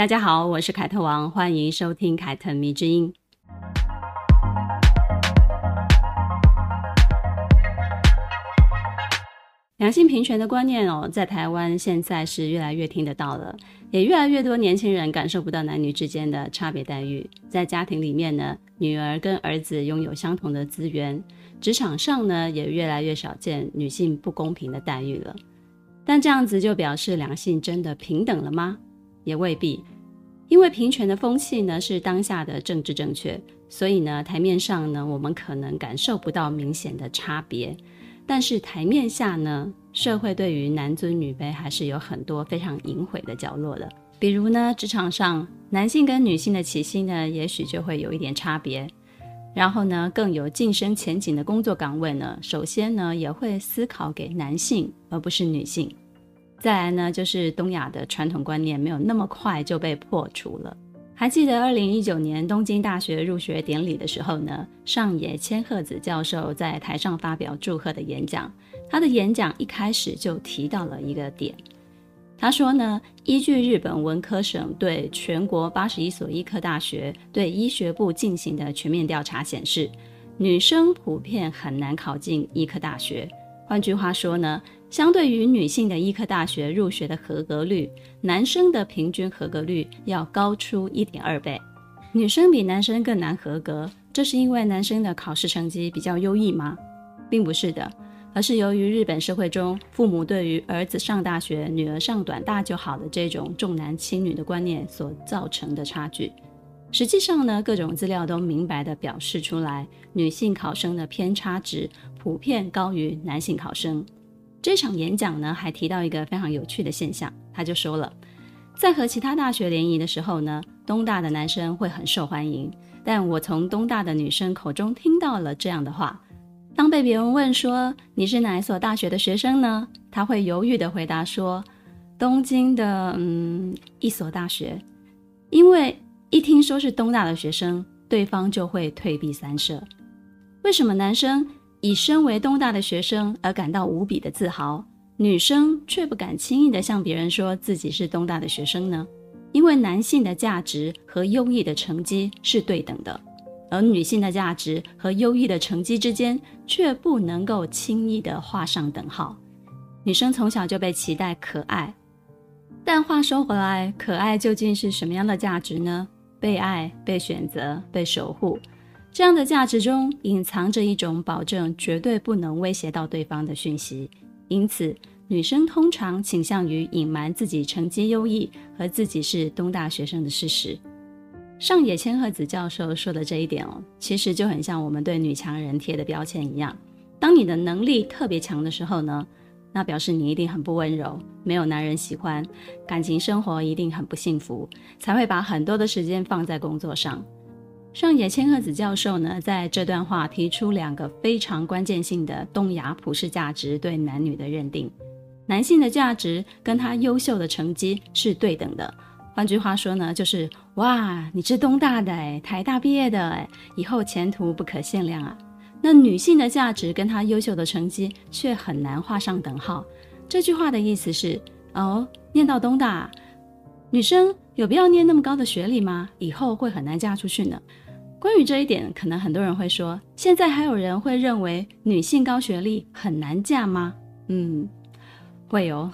大家好，我是凯特王，欢迎收听凯特迷之音。两性平权的观念哦，在台湾现在是越来越听得到了，也越来越多年轻人感受不到男女之间的差别待遇。在家庭里面呢，女儿跟儿子拥有相同的资源，职场上呢，也越来越少见女性不公平的待遇了。但这样子就表示两性真的平等了吗？也未必，因为平权的风气呢，是当下的政治正确，所以呢，台面上呢，我们可能感受不到明显的差别。但是台面下呢，社会对于男尊女卑还是有很多非常隐晦的角落的。比如呢，职场上男性跟女性的起薪呢，也许就会有一点差别。然后呢，更有晋升前景的工作岗位呢，首先呢也会思考给男性而不是女性。再来呢，就是东亚的传统观念没有那么快就被破除了。还记得二零一九年东京大学入学典礼的时候呢，上野千鹤子教授在台上发表祝贺的演讲。他的演讲一开始就提到了一个点，他说呢，依据日本文科省对全国八十一所医科大学对医学部进行的全面调查显示，女生普遍很难考进医科大学。换句话说呢，相对于女性的医科大学入学的合格率，男生的平均合格率要高出一点二倍。女生比男生更难合格，这是因为男生的考试成绩比较优异吗？并不是的，而是由于日本社会中父母对于儿子上大学、女儿上短大就好的这种重男轻女的观念所造成的差距。实际上呢，各种资料都明白地表示出来，女性考生的偏差值普遍高于男性考生。这场演讲呢，还提到一个非常有趣的现象，他就说了，在和其他大学联谊的时候呢，东大的男生会很受欢迎，但我从东大的女生口中听到了这样的话：当被别人问说你是哪一所大学的学生呢？他会犹豫地回答说，东京的嗯一所大学，因为。一听说是东大的学生，对方就会退避三舍。为什么男生以身为东大的学生而感到无比的自豪，女生却不敢轻易地向别人说自己是东大的学生呢？因为男性的价值和优异的成绩是对等的，而女性的价值和优异的成绩之间却不能够轻易地画上等号。女生从小就被期待可爱，但话说回来，可爱究竟是什么样的价值呢？被爱、被选择、被守护，这样的价值中隐藏着一种保证绝对不能威胁到对方的讯息。因此，女生通常倾向于隐瞒自己成绩优异和自己是东大学生的事实。上野千鹤子教授说的这一点哦，其实就很像我们对女强人贴的标签一样。当你的能力特别强的时候呢，那表示你一定很不温柔，没有男人喜欢，感情生活一定很不幸福，才会把很多的时间放在工作上。上野千鹤子教授呢，在这段话提出两个非常关键性的东亚普世价值对男女的认定：男性的价值跟他优秀的成绩是对等的。换句话说呢，就是哇，你是东大的诶，台大毕业的诶，以后前途不可限量啊。那女性的价值跟她优秀的成绩却很难画上等号。这句话的意思是：哦，念到东大，女生有必要念那么高的学历吗？以后会很难嫁出去呢。关于这一点，可能很多人会说：现在还有人会认为女性高学历很难嫁吗？嗯，会哦。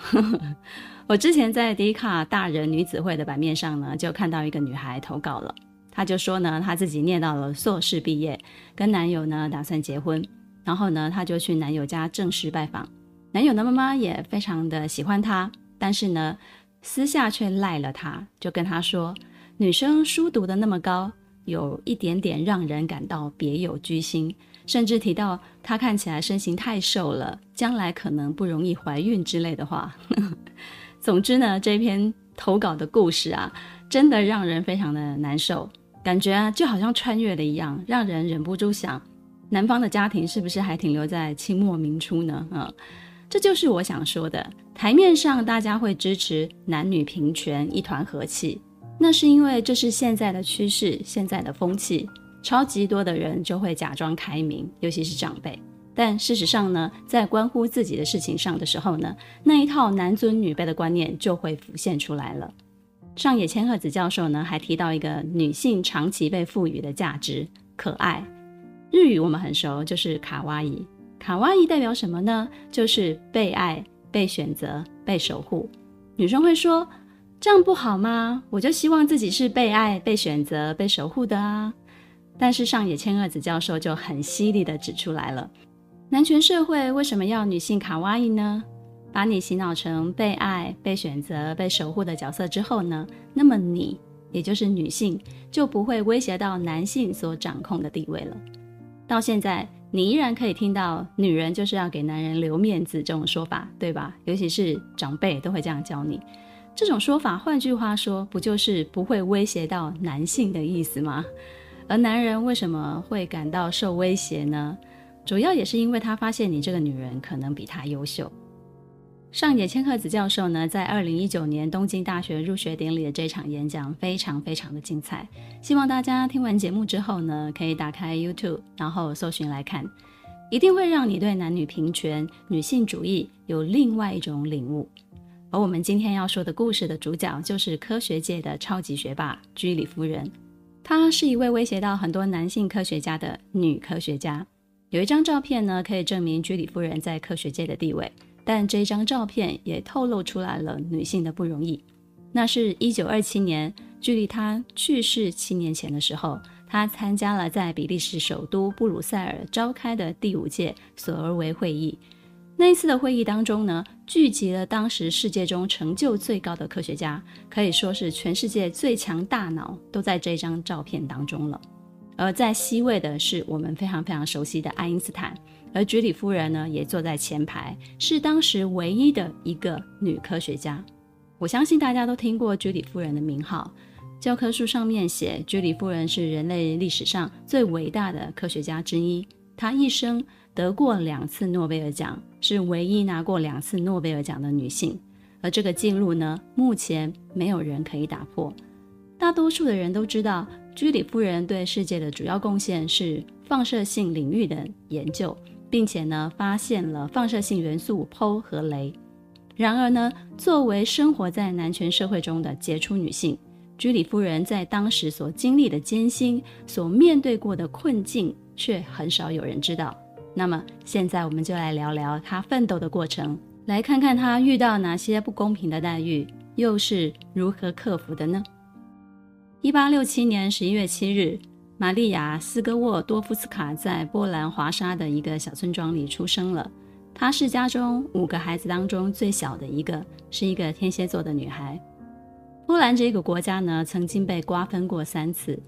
我之前在 D 卡大人女子会的版面上呢，就看到一个女孩投稿了。她就说呢，她自己念到了硕士毕业，跟男友呢打算结婚，然后呢，她就去男友家正式拜访。男友的妈妈也非常的喜欢她，但是呢，私下却赖了她，就跟她说，女生书读得那么高，有一点点让人感到别有居心，甚至提到她看起来身形太瘦了，将来可能不容易怀孕之类的话。总之呢，这篇投稿的故事啊，真的让人非常的难受。感觉啊，就好像穿越了一样，让人忍不住想，男方的家庭是不是还停留在清末明初呢？嗯，这就是我想说的。台面上大家会支持男女平权、一团和气，那是因为这是现在的趋势、现在的风气。超级多的人就会假装开明，尤其是长辈。但事实上呢，在关乎自己的事情上的时候呢，那一套男尊女卑的观念就会浮现出来了。上野千鹤子教授呢，还提到一个女性长期被赋予的价值——可爱。日语我们很熟，就是卡哇伊。卡哇伊代表什么呢？就是被爱。被选择、被守护，女生会说：“这样不好吗？我就希望自己是被爱、被选择、被守护的啊。”但是上野千鹤子教授就很犀利地指出来了：男权社会为什么要女性卡哇伊呢？把你洗脑成被爱、被选择、被守护的角色之后呢，那么你，也就是女性，就不会威胁到男性所掌控的地位了。到现在。你依然可以听到“女人就是要给男人留面子”这种说法，对吧？尤其是长辈都会这样教你。这种说法，换句话说，不就是不会威胁到男性的意思吗？而男人为什么会感到受威胁呢？主要也是因为他发现你这个女人可能比他优秀。上野千鹤子教授呢，在二零一九年东京大学入学典礼的这场演讲非常非常的精彩，希望大家听完节目之后呢，可以打开 YouTube，然后搜寻来看，一定会让你对男女平权、女性主义有另外一种领悟。而我们今天要说的故事的主角，就是科学界的超级学霸居里夫人，她是一位威胁到很多男性科学家的女科学家。有一张照片呢，可以证明居里夫人在科学界的地位。但这张照片也透露出来了女性的不容易。那是一九二七年，距离她去世七年前的时候，她参加了在比利时首都布鲁塞尔召开的第五届索尔维会议。那一次的会议当中呢，聚集了当时世界中成就最高的科学家，可以说是全世界最强大脑都在这张照片当中了。而在 C 位的是我们非常非常熟悉的爱因斯坦。而居里夫人呢，也坐在前排，是当时唯一的一个女科学家。我相信大家都听过居里夫人的名号，教科书上面写居里夫人是人类历史上最伟大的科学家之一。她一生得过两次诺贝尔奖，是唯一拿过两次诺贝尔奖的女性。而这个记录呢，目前没有人可以打破。大多数的人都知道，居里夫人对世界的主要贡献是放射性领域的研究。并且呢，发现了放射性元素释和镭。然而呢，作为生活在男权社会中的杰出女性，居里夫人在当时所经历的艰辛、所面对过的困境，却很少有人知道。那么，现在我们就来聊聊她奋斗的过程，来看看她遇到哪些不公平的待遇，又是如何克服的呢？一八六七年十一月七日。玛利亚·斯科沃多夫斯卡在波兰华沙的一个小村庄里出生了。她是家中五个孩子当中最小的一个，是一个天蝎座的女孩。波兰这个国家呢，曾经被瓜分过三次。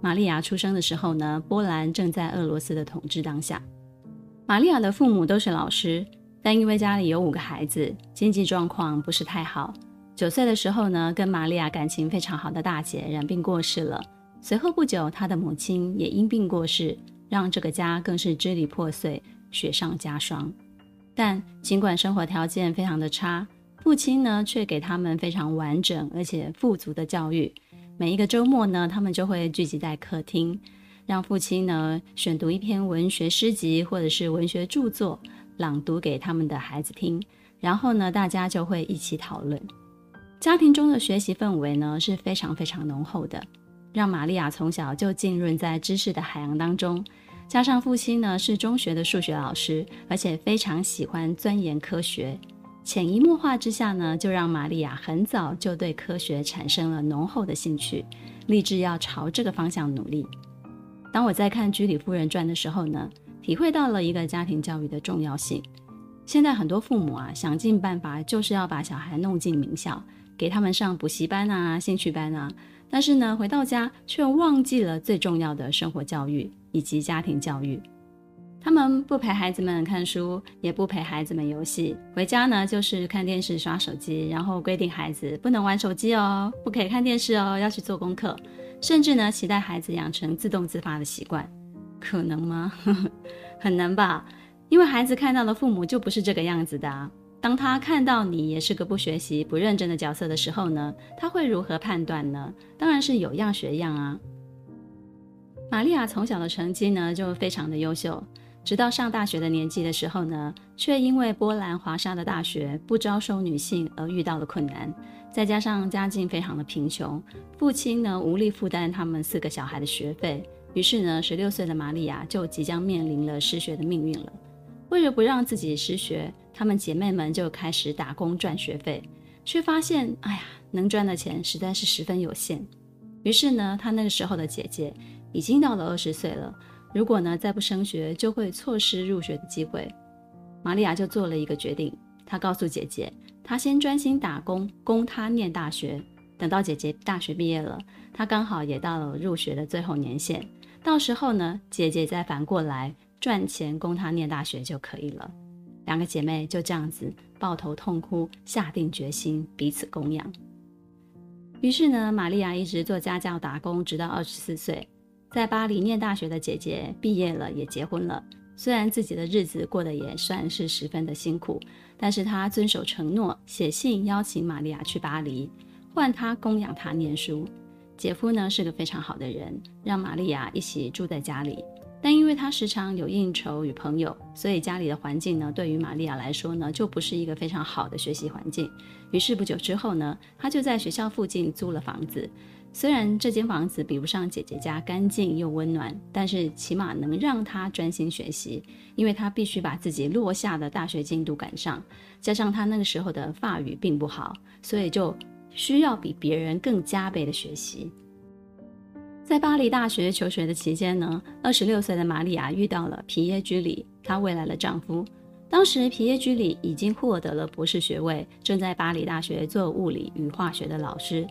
玛利亚出生的时候呢，波兰正在俄罗斯的统治当下。玛利亚的父母都是老师，但因为家里有五个孩子，经济状况不是太好。九岁的时候呢，跟玛利亚感情非常好的大姐染病过世了。随后不久，他的母亲也因病过世，让这个家更是支离破碎、雪上加霜。但尽管生活条件非常的差，父亲呢却给他们非常完整而且富足的教育。每一个周末呢，他们就会聚集在客厅，让父亲呢选读一篇文学诗集或者是文学著作，朗读给他们的孩子听。然后呢，大家就会一起讨论。家庭中的学习氛围呢是非常非常浓厚的。让玛利亚从小就浸润在知识的海洋当中，加上父亲呢是中学的数学老师，而且非常喜欢钻研科学，潜移默化之下呢，就让玛利亚很早就对科学产生了浓厚的兴趣，立志要朝这个方向努力。当我在看《居里夫人传》的时候呢，体会到了一个家庭教育的重要性。现在很多父母啊，想尽办法就是要把小孩弄进名校，给他们上补习班啊、兴趣班啊。但是呢，回到家却忘记了最重要的生活教育以及家庭教育。他们不陪孩子们看书，也不陪孩子们游戏，回家呢就是看电视、刷手机，然后规定孩子不能玩手机哦，不可以看电视哦，要去做功课，甚至呢期待孩子养成自动自发的习惯。可能吗？很难吧。因为孩子看到的父母就不是这个样子的啊。当他看到你也是个不学习、不认真的角色的时候呢，他会如何判断呢？当然是有样学样啊。玛利亚从小的成绩呢就非常的优秀，直到上大学的年纪的时候呢，却因为波兰华沙的大学不招收女性而遇到了困难，再加上家境非常的贫穷，父亲呢无力负担他们四个小孩的学费，于是呢，十六岁的玛利亚就即将面临了失学的命运了。为了不让自己失学，她们姐妹们就开始打工赚学费，却发现，哎呀，能赚的钱实在是十分有限。于是呢，她那个时候的姐姐已经到了二十岁了，如果呢再不升学，就会错失入学的机会。玛利亚就做了一个决定，她告诉姐姐，她先专心打工，供她念大学。等到姐姐大学毕业了，她刚好也到了入学的最后年限，到时候呢，姐姐再反过来。赚钱供她念大学就可以了。两个姐妹就这样子抱头痛哭，下定决心彼此供养。于是呢，玛利亚一直做家教打工，直到二十四岁，在巴黎念大学的姐姐毕业了，也结婚了。虽然自己的日子过得也算是十分的辛苦，但是她遵守承诺，写信邀请玛利亚去巴黎，换她供养她念书。姐夫呢是个非常好的人，让玛利亚一起住在家里。但因为他时常有应酬与朋友，所以家里的环境呢，对于玛利亚来说呢，就不是一个非常好的学习环境。于是不久之后呢，他就在学校附近租了房子。虽然这间房子比不上姐姐家干净又温暖，但是起码能让她专心学习，因为她必须把自己落下的大学进度赶上。加上她那个时候的法语并不好，所以就需要比别人更加倍的学习。在巴黎大学求学的期间呢，二十六岁的玛利亚遇到了皮耶居里，她未来的丈夫。当时皮耶居里已经获得了博士学位，正在巴黎大学做物理与化学的老师。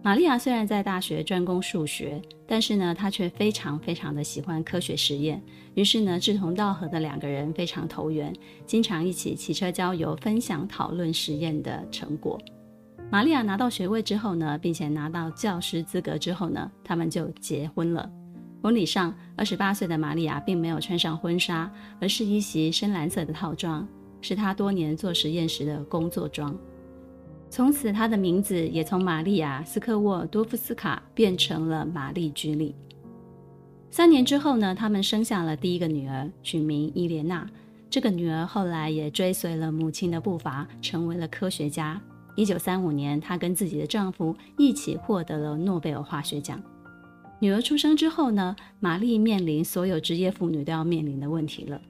玛利亚虽然在大学专攻数学，但是呢，她却非常非常的喜欢科学实验。于是呢，志同道合的两个人非常投缘，经常一起骑车郊游，分享讨论实验的成果。玛利亚拿到学位之后呢，并且拿到教师资格之后呢，他们就结婚了。婚礼上，二十八岁的玛利亚并没有穿上婚纱，而是一袭深蓝色的套装，是她多年做实验时的工作装。从此，她的名字也从玛利亚·斯科沃多夫斯卡变成了玛丽居里。三年之后呢，他们生下了第一个女儿，取名伊莲娜。这个女儿后来也追随了母亲的步伐，成为了科学家。一九三五年，她跟自己的丈夫一起获得了诺贝尔化学奖。女儿出生之后呢，玛丽面临所有职业妇女都要面临的问题了，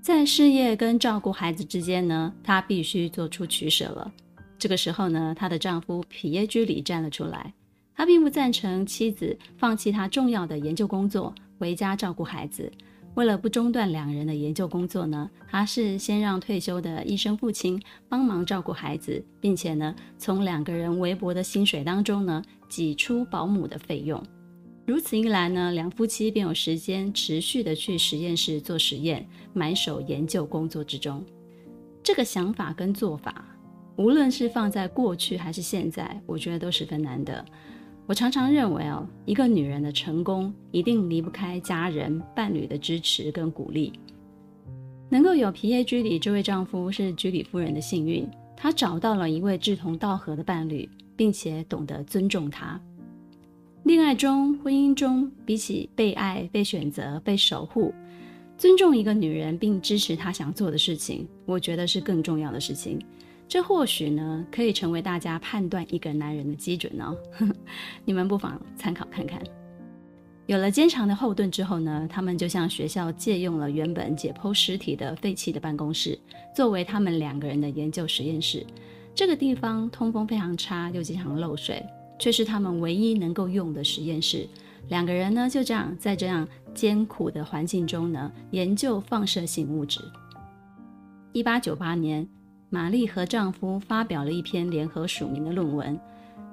在事业跟照顾孩子之间呢，她必须做出取舍了。这个时候呢，她的丈夫皮耶居里站了出来，他并不赞成妻子放弃他重要的研究工作，回家照顾孩子。为了不中断两人的研究工作呢，他是先让退休的医生父亲帮忙照顾孩子，并且呢，从两个人微薄的薪水当中呢，挤出保姆的费用。如此一来呢，两夫妻便有时间持续的去实验室做实验，埋首研究工作之中。这个想法跟做法，无论是放在过去还是现在，我觉得都十分难得。我常常认为哦，一个女人的成功一定离不开家人、伴侣的支持跟鼓励。能够有皮耶居里这位丈夫是居里夫人的幸运，她找到了一位志同道合的伴侣，并且懂得尊重他。恋爱中、婚姻中，比起被爱、被选择、被守护，尊重一个女人并支持她想做的事情，我觉得是更重要的事情。这或许呢，可以成为大家判断一个男人的基准哦。你们不妨参考看看。有了坚强的后盾之后呢，他们就向学校借用了原本解剖尸体的废弃的办公室，作为他们两个人的研究实验室。这个地方通风非常差，又经常漏水，却是他们唯一能够用的实验室。两个人呢，就这样在这样艰苦的环境中呢，研究放射性物质。一八九八年。玛丽和丈夫发表了一篇联合署名的论文，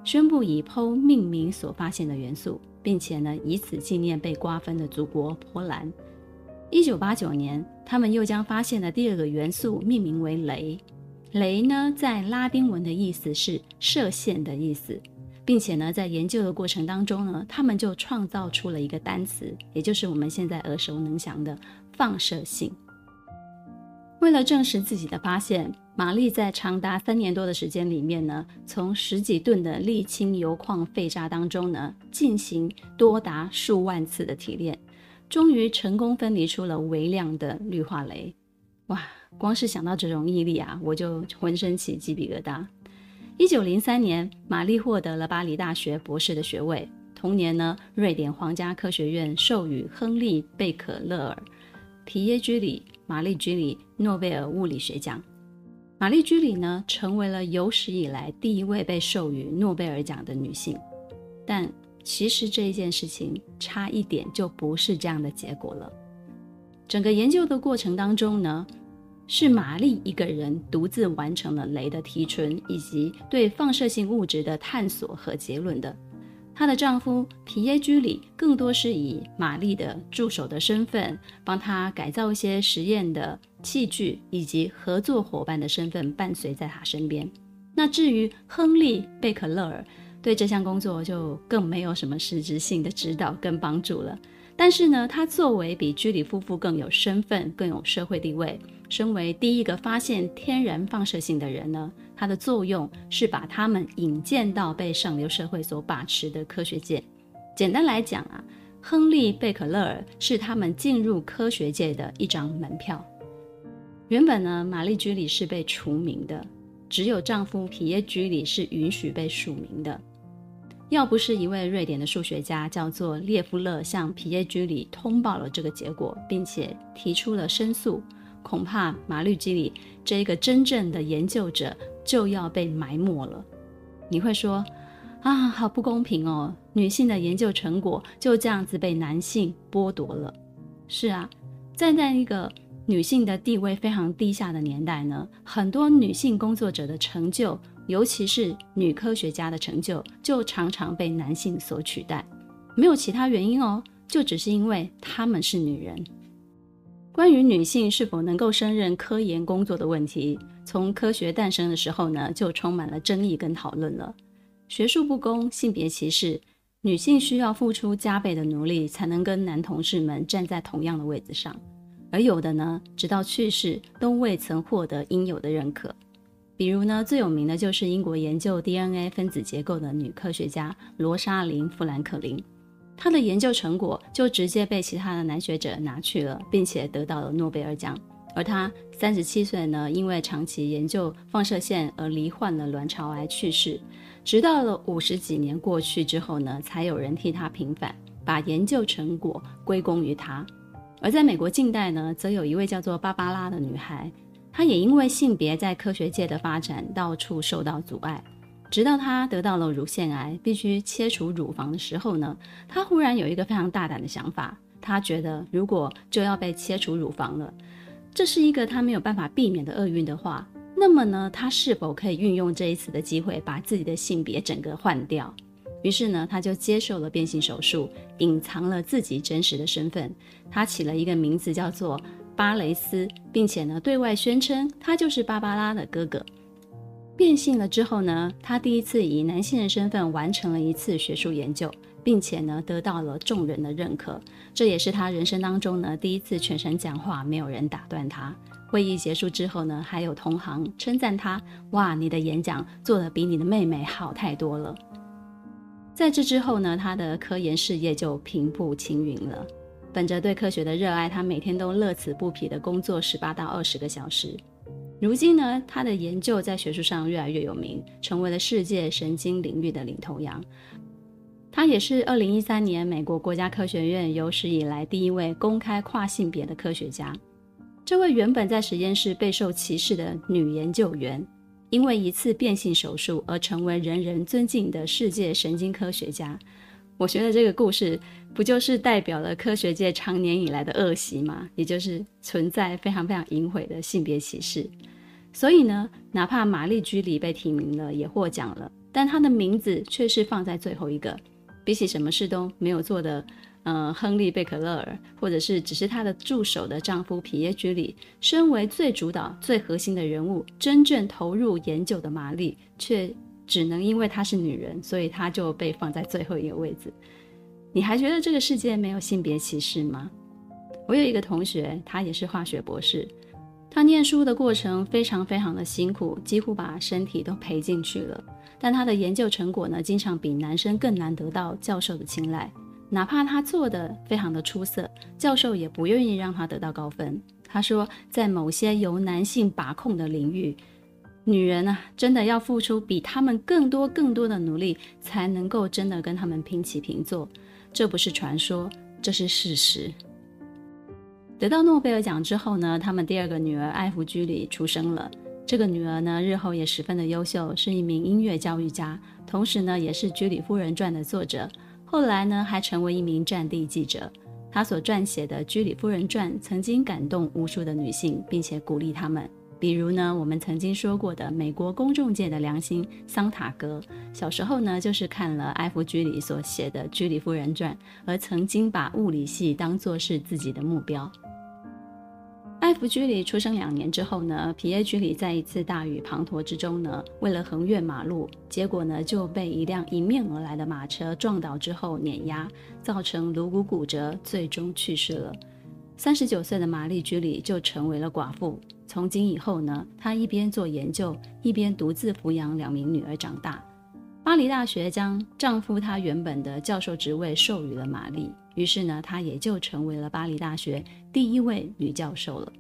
宣布以 PO 命名所发现的元素，并且呢以此纪念被瓜分的祖国波兰。一九八九年，他们又将发现的第二个元素命名为镭。镭呢在拉丁文的意思是射线的意思，并且呢在研究的过程当中呢，他们就创造出了一个单词，也就是我们现在耳熟能详的放射性。为了证实自己的发现，玛丽在长达三年多的时间里面呢，从十几吨的沥青铀矿废渣当中呢，进行多达数万次的提炼，终于成功分离出了微量的氯化镭。哇，光是想到这种毅力啊，我就浑身起鸡皮疙瘩。一九零三年，玛丽获得了巴黎大学博士的学位。同年呢，瑞典皇家科学院授予亨利·贝可勒尔、皮耶居里、玛丽居里诺贝尔物理学奖。玛丽居里呢，成为了有史以来第一位被授予诺贝尔奖的女性。但其实这一件事情差一点就不是这样的结果了。整个研究的过程当中呢，是玛丽一个人独自完成了镭的提纯以及对放射性物质的探索和结论的。她的丈夫皮耶居里更多是以玛丽的助手的身份，帮她改造一些实验的器具，以及合作伙伴的身份伴随在他身边。那至于亨利贝克勒尔，对这项工作就更没有什么实质性的指导跟帮助了。但是呢，他作为比居里夫妇更有身份、更有社会地位，身为第一个发现天然放射性的人呢，他的作用是把他们引荐到被上流社会所把持的科学界。简单来讲啊，亨利贝克勒尔是他们进入科学界的一张门票。原本呢，玛丽居里是被除名的，只有丈夫皮耶居里是允许被署名的。要不是一位瑞典的数学家叫做列夫勒向皮耶居里通报了这个结果，并且提出了申诉，恐怕玛丽居里这一个真正的研究者就要被埋没了。你会说啊，好不公平哦，女性的研究成果就这样子被男性剥夺了。是啊，站在一个女性的地位非常低下的年代呢，很多女性工作者的成就。尤其是女科学家的成就，就常常被男性所取代，没有其他原因哦，就只是因为她们是女人。关于女性是否能够胜任科研工作的问题，从科学诞生的时候呢，就充满了争议跟讨论了。学术不公、性别歧视，女性需要付出加倍的努力，才能跟男同事们站在同样的位置上，而有的呢，直到去世都未曾获得应有的认可。比如呢，最有名的就是英国研究 DNA 分子结构的女科学家罗莎琳·富兰克林，她的研究成果就直接被其他的男学者拿去了，并且得到了诺贝尔奖。而她三十七岁呢，因为长期研究放射线而罹患了卵巢癌去世。直到了五十几年过去之后呢，才有人替她平反，把研究成果归功于她。而在美国近代呢，则有一位叫做芭芭拉的女孩。她也因为性别在科学界的发展到处受到阻碍，直到她得到了乳腺癌，必须切除乳房的时候呢，她忽然有一个非常大胆的想法。她觉得如果就要被切除乳房了，这是一个她没有办法避免的厄运的话，那么呢，她是否可以运用这一次的机会把自己的性别整个换掉？于是呢，他就接受了变性手术，隐藏了自己真实的身份。他起了一个名字叫做。巴雷斯，并且呢，对外宣称他就是芭芭拉的哥哥。变性了之后呢，他第一次以男性的身份完成了一次学术研究，并且呢，得到了众人的认可。这也是他人生当中呢，第一次全程讲话，没有人打断他。会议结束之后呢，还有同行称赞他：“哇，你的演讲做得比你的妹妹好太多了。”在这之后呢，他的科研事业就平步青云了。本着对科学的热爱，他每天都乐此不疲地工作十八到二十个小时。如今呢，他的研究在学术上越来越有名，成为了世界神经领域的领头羊。他也是二零一三年美国国家科学院有史以来第一位公开跨性别的科学家。这位原本在实验室备受歧视的女研究员，因为一次变性手术而成为人人尊敬的世界神经科学家。我觉得这个故事不就是代表了科学界长年以来的恶习吗？也就是存在非常非常隐晦的性别歧视。所以呢，哪怕玛丽居里被提名了，也获奖了，但她的名字却是放在最后一个。比起什么事都没有做的，呃，亨利贝可勒尔，或者是只是她的助手的丈夫皮耶居里，身为最主导、最核心的人物，真正投入研究的玛丽却。只能因为她是女人，所以她就被放在最后一个位置。你还觉得这个世界没有性别歧视吗？我有一个同学，他也是化学博士，他念书的过程非常非常的辛苦，几乎把身体都赔进去了。但他的研究成果呢，经常比男生更难得到教授的青睐。哪怕他做的非常的出色，教授也不愿意让他得到高分。他说，在某些由男性把控的领域，女人啊，真的要付出比他们更多更多的努力，才能够真的跟他们平起平坐。这不是传说，这是事实。得到诺贝尔奖之后呢，他们第二个女儿艾芙居里出生了。这个女儿呢，日后也十分的优秀，是一名音乐教育家，同时呢，也是《居里夫人传》的作者。后来呢，还成为一名战地记者。他所撰写的《居里夫人传》曾经感动无数的女性，并且鼓励她们。比如呢，我们曾经说过的美国公众界的良心桑塔格，小时候呢，就是看了艾弗居里所写的《居里夫人传》，而曾经把物理系当作是自己的目标。艾弗居里出生两年之后呢，皮耶居里在一次大雨滂沱之中呢，为了横越马路，结果呢就被一辆迎面而来的马车撞倒之后碾压，造成颅骨骨折，最终去世了。三十九岁的玛丽居里就成为了寡妇。从今以后呢，她一边做研究，一边独自抚养两名女儿长大。巴黎大学将丈夫她原本的教授职位授予了玛丽。于是呢，她也就成为了巴黎大学第一位女教授了。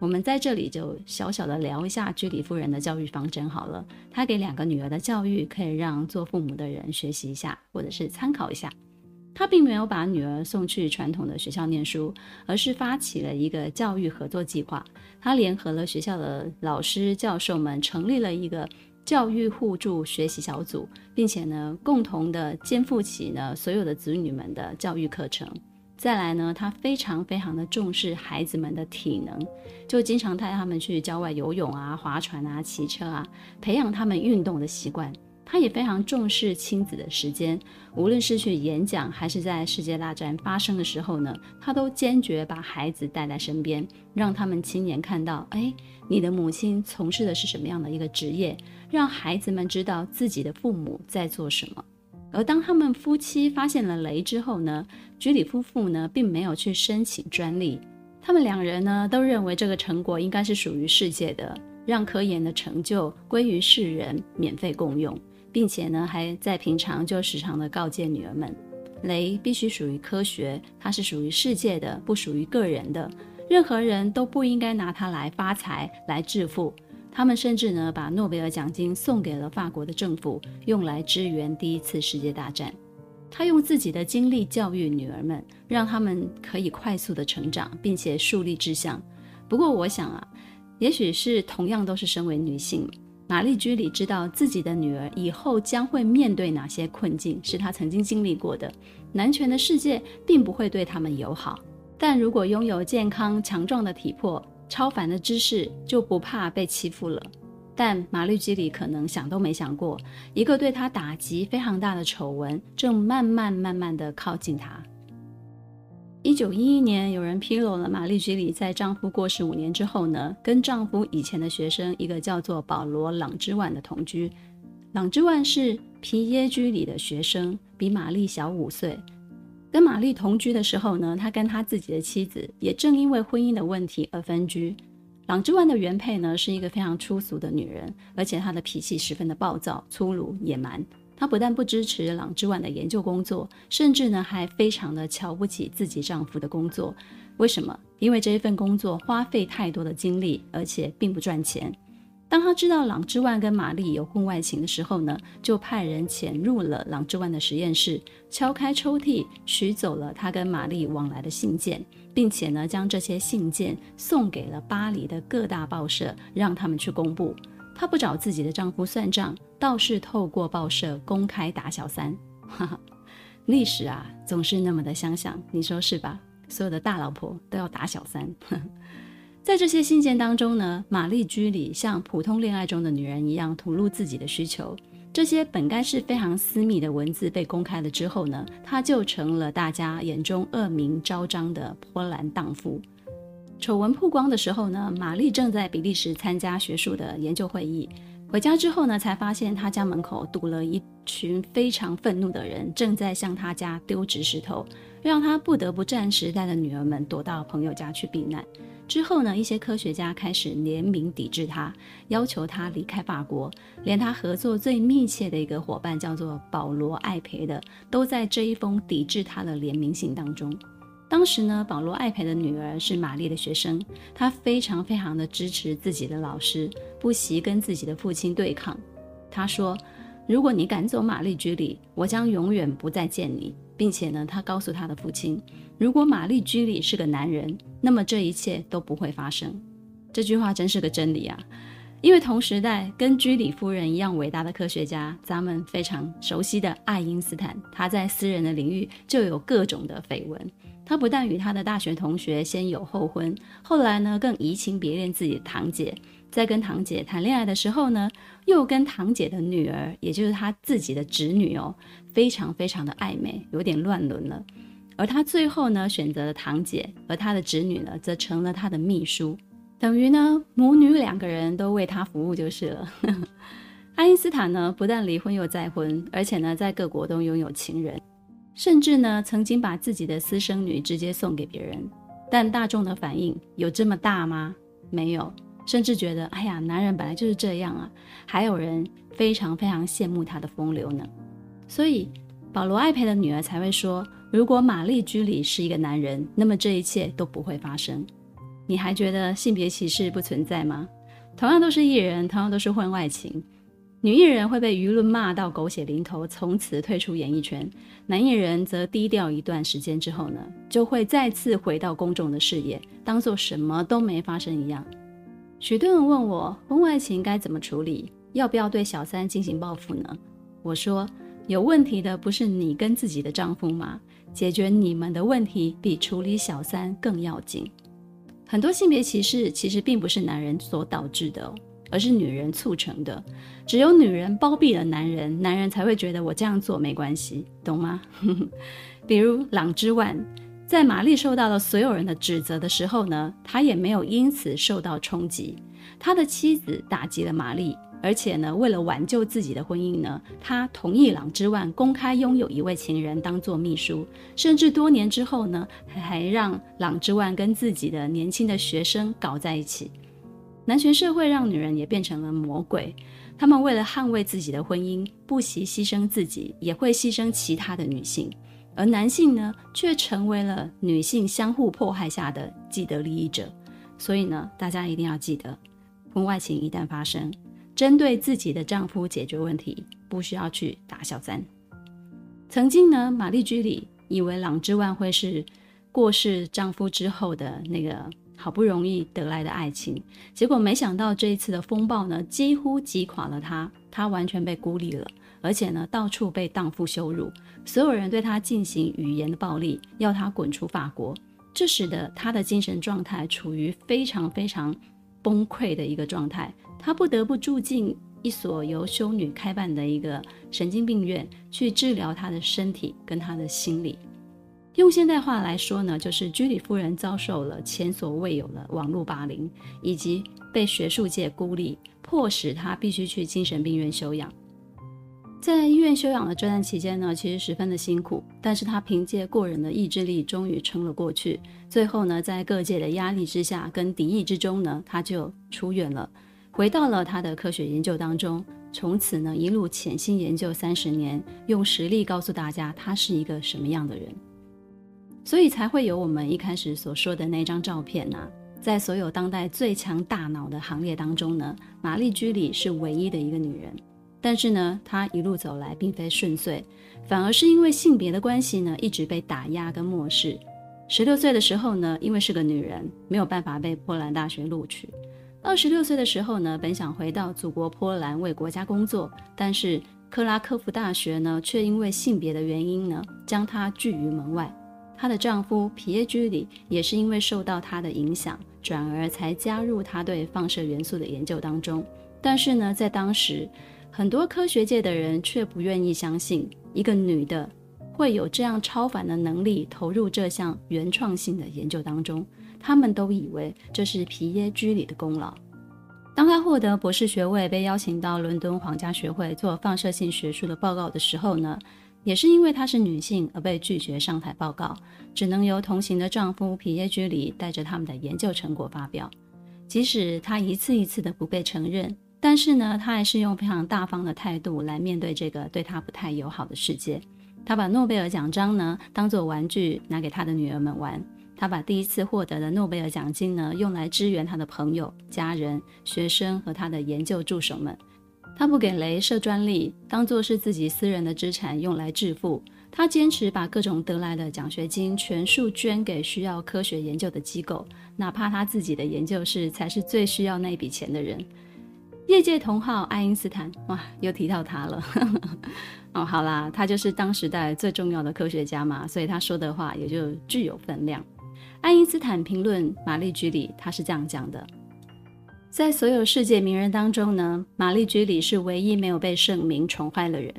我们在这里就小小的聊一下居里夫人的教育方针好了。她给两个女儿的教育，可以让做父母的人学习一下，或者是参考一下。她并没有把女儿送去传统的学校念书，而是发起了一个教育合作计划。她联合了学校的老师、教授们，成立了一个。教育互助学习小组，并且呢，共同的肩负起呢所有的子女们的教育课程。再来呢，他非常非常的重视孩子们的体能，就经常带他们去郊外游泳啊、划船啊、骑车啊，培养他们运动的习惯。他也非常重视亲子的时间，无论是去演讲，还是在世界大战发生的时候呢，他都坚决把孩子带在身边，让他们亲眼看到，哎，你的母亲从事的是什么样的一个职业，让孩子们知道自己的父母在做什么。而当他们夫妻发现了雷之后呢，居里夫妇呢，并没有去申请专利，他们两人呢，都认为这个成果应该是属于世界的，让科研的成就归于世人，免费共用。并且呢，还在平常就时常的告诫女儿们，镭必须属于科学，它是属于世界的，不属于个人的。任何人都不应该拿它来发财、来致富。他们甚至呢，把诺贝尔奖金送给了法国的政府，用来支援第一次世界大战。他用自己的经历教育女儿们，让他们可以快速的成长，并且树立志向。不过，我想啊，也许是同样都是身为女性。玛丽居里知道自己的女儿以后将会面对哪些困境，是她曾经经历过的。男权的世界并不会对他们友好，但如果拥有健康强壮的体魄、超凡的知识，就不怕被欺负了。但玛丽居里可能想都没想过，一个对她打击非常大的丑闻，正慢慢慢慢地靠近她。一九一一年，有人披露了玛丽居里在丈夫过世五年之后呢，跟丈夫以前的学生一个叫做保罗·朗之万的同居。朗之万是皮耶居里的学生，比玛丽小五岁。跟玛丽同居的时候呢，他跟他自己的妻子也正因为婚姻的问题而分居。朗之万的原配呢，是一个非常粗俗的女人，而且她的脾气十分的暴躁、粗鲁、野蛮。她不但不支持朗之万的研究工作，甚至呢还非常的瞧不起自己丈夫的工作。为什么？因为这一份工作花费太多的精力，而且并不赚钱。当她知道朗之万跟玛丽有婚外情的时候呢，就派人潜入了朗之万的实验室，敲开抽屉，取走了他跟玛丽往来的信件，并且呢将这些信件送给了巴黎的各大报社，让他们去公布。她不找自己的丈夫算账，倒是透过报社公开打小三。哈哈，历史啊，总是那么的相像，你说是吧？所有的大老婆都要打小三。在这些信件当中呢，玛丽居里像普通恋爱中的女人一样吐露自己的需求。这些本该是非常私密的文字被公开了之后呢，她就成了大家眼中恶名昭彰的波兰荡妇。丑闻曝光的时候呢，玛丽正在比利时参加学术的研究会议。回家之后呢，才发现她家门口堵了一群非常愤怒的人，正在向她家丢掷石头，让她不得不暂时带着女儿们躲到朋友家去避难。之后呢，一些科学家开始联名抵制他，要求他离开法国。连他合作最密切的一个伙伴叫做保罗·艾培的，都在这一封抵制他的联名信当中。当时呢，保罗·艾培的女儿是玛丽的学生，她非常非常的支持自己的老师，不惜跟自己的父亲对抗。她说：“如果你赶走玛丽居里，我将永远不再见你。”并且呢，她告诉她的父亲。如果玛丽居里是个男人，那么这一切都不会发生。这句话真是个真理啊！因为同时代跟居里夫人一样伟大的科学家，咱们非常熟悉的爱因斯坦，他在私人的领域就有各种的绯闻。他不但与他的大学同学先有后婚，后来呢更移情别恋自己的堂姐，在跟堂姐谈恋爱的时候呢，又跟堂姐的女儿，也就是他自己的侄女哦，非常非常的暧昧，有点乱伦了。而他最后呢，选择了堂姐，而他的侄女呢，则成了他的秘书，等于呢，母女两个人都为他服务就是了。爱因斯坦呢，不但离婚又再婚，而且呢，在各国都拥有情人，甚至呢，曾经把自己的私生女直接送给别人。但大众的反应有这么大吗？没有，甚至觉得，哎呀，男人本来就是这样啊。还有人非常非常羡慕他的风流呢。所以，保罗·艾培的女儿才会说。如果玛丽居里是一个男人，那么这一切都不会发生。你还觉得性别歧视不存在吗？同样都是艺人，同样都是婚外情，女艺人会被舆论骂到狗血淋头，从此退出演艺圈；男艺人则低调一段时间之后呢，就会再次回到公众的视野，当做什么都没发生一样。许多人问我，婚外情该怎么处理？要不要对小三进行报复呢？我说，有问题的不是你跟自己的丈夫吗？解决你们的问题比处理小三更要紧。很多性别歧视其实并不是男人所导致的，而是女人促成的。只有女人包庇了男人，男人才会觉得我这样做没关系，懂吗？比如朗之万，在玛丽受到了所有人的指责的时候呢，他也没有因此受到冲击。他的妻子打击了玛丽。而且呢，为了挽救自己的婚姻呢，他同意朗之万公开拥有一位情人当做秘书，甚至多年之后呢，还让朗之万跟自己的年轻的学生搞在一起。男权社会让女人也变成了魔鬼，他们为了捍卫自己的婚姻，不惜牺牲自己，也会牺牲其他的女性，而男性呢，却成为了女性相互迫害下的既得利益者。所以呢，大家一定要记得，婚外情一旦发生，针对自己的丈夫解决问题，不需要去打小三。曾经呢，玛丽居里以为朗之万会是过世丈夫之后的那个好不容易得来的爱情，结果没想到这一次的风暴呢，几乎击垮了她，她完全被孤立了，而且呢，到处被荡妇羞辱，所有人对她进行语言的暴力，要她滚出法国，这使得她的精神状态处于非常非常崩溃的一个状态。她不得不住进一所由修女开办的一个神经病院，去治疗她的身体跟她的心理。用现代话来说呢，就是居里夫人遭受了前所未有的网络霸凌，以及被学术界孤立，迫使她必须去精神病院休养。在医院休养的这段期间呢，其实十分的辛苦，但是她凭借过人的意志力，终于撑了过去。最后呢，在各界的压力之下跟敌意之中呢，她就出院了。回到了他的科学研究当中，从此呢，一路潜心研究三十年，用实力告诉大家他是一个什么样的人，所以才会有我们一开始所说的那张照片呐、在所有当代最强大脑的行列当中呢，玛丽居里是唯一的一个女人。但是呢，她一路走来并非顺遂，反而是因为性别的关系呢，一直被打压跟漠视。十六岁的时候呢，因为是个女人，没有办法被波兰大学录取。二十六岁的时候呢，本想回到祖国波兰为国家工作，但是克拉科夫大学呢，却因为性别的原因呢，将她拒于门外。她的丈夫皮耶居里也是因为受到她的影响，转而才加入她对放射元素的研究当中。但是呢，在当时，很多科学界的人却不愿意相信一个女的会有这样超凡的能力投入这项原创性的研究当中。他们都以为这是皮耶居里的功劳。当他获得博士学位，被邀请到伦敦皇家学会做放射性学术的报告的时候呢，也是因为她是女性而被拒绝上台报告，只能由同行的丈夫皮耶居里带着他们的研究成果发表。即使她一次一次的不被承认，但是呢，她还是用非常大方的态度来面对这个对她不太友好的世界。她把诺贝尔奖章呢当做玩具拿给她的女儿们玩。他把第一次获得的诺贝尔奖金呢用来支援他的朋友、家人、学生和他的研究助手们。他不给镭设专利，当做是自己私人的资产用来致富。他坚持把各种得来的奖学金全数捐给需要科学研究的机构，哪怕他自己的研究室才是最需要那笔钱的人。业界同好爱因斯坦，哇，又提到他了。哦，好啦，他就是当时代最重要的科学家嘛，所以他说的话也就具有分量。爱因斯坦评论玛丽居里，他是这样讲的。在所有世界名人当中呢，玛丽居里是唯一没有被圣名宠坏的人，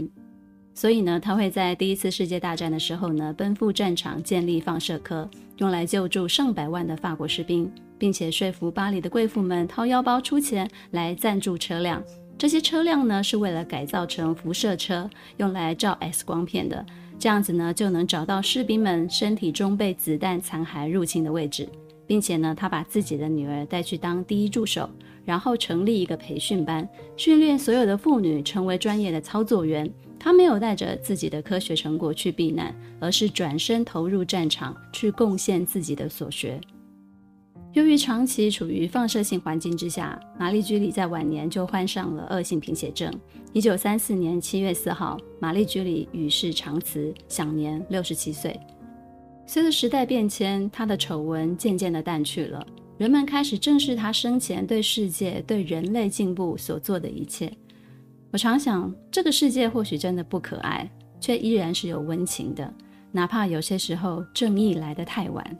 所以呢，他会在第一次世界大战的时候呢，奔赴战场建立放射科，用来救助上百万的法国士兵，并且说服巴黎的贵妇们掏腰包出钱来赞助车辆。这些车辆呢，是为了改造成辐射车，用来照 X 光片的，这样子呢，就能找到士兵们身体中被子弹残骸入侵的位置。并且呢，他把自己的女儿带去当第一助手，然后成立一个培训班，训练所有的妇女成为专业的操作员。他没有带着自己的科学成果去避难，而是转身投入战场，去贡献自己的所学。由于长期处于放射性环境之下，玛丽居里在晚年就患上了恶性贫血症。一九三四年七月四号，玛丽居里与世长辞，享年六十七岁。随着时代变迁，他的丑闻渐渐地淡去了，人们开始正视他生前对世界、对人类进步所做的一切。我常想，这个世界或许真的不可爱，却依然是有温情的，哪怕有些时候正义来得太晚。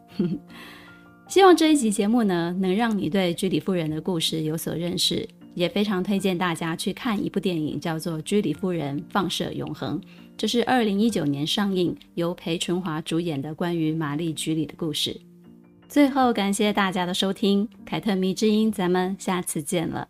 希望这一集节目呢能让你对居里夫人的故事有所认识也非常推荐大家去看一部电影叫做居里夫人放射永恒这是二零一九年上映由裴淳华主演的关于玛丽居里的故事。最后感谢大家的收听凯特迷之音咱们下次见了。